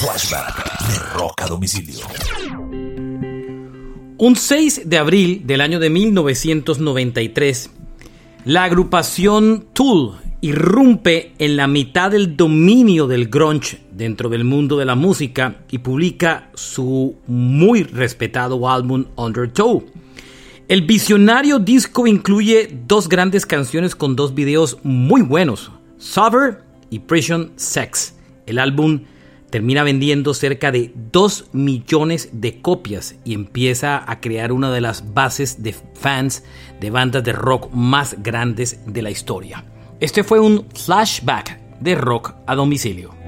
Flashback de Rock a Domicilio. Un 6 de abril del año de 1993, la agrupación Tool irrumpe en la mitad del dominio del grunge dentro del mundo de la música y publica su muy respetado álbum Undertow. El visionario disco incluye dos grandes canciones con dos videos muy buenos, Sober y Prison Sex. El álbum termina vendiendo cerca de 2 millones de copias y empieza a crear una de las bases de fans de bandas de rock más grandes de la historia. Este fue un flashback de rock a domicilio.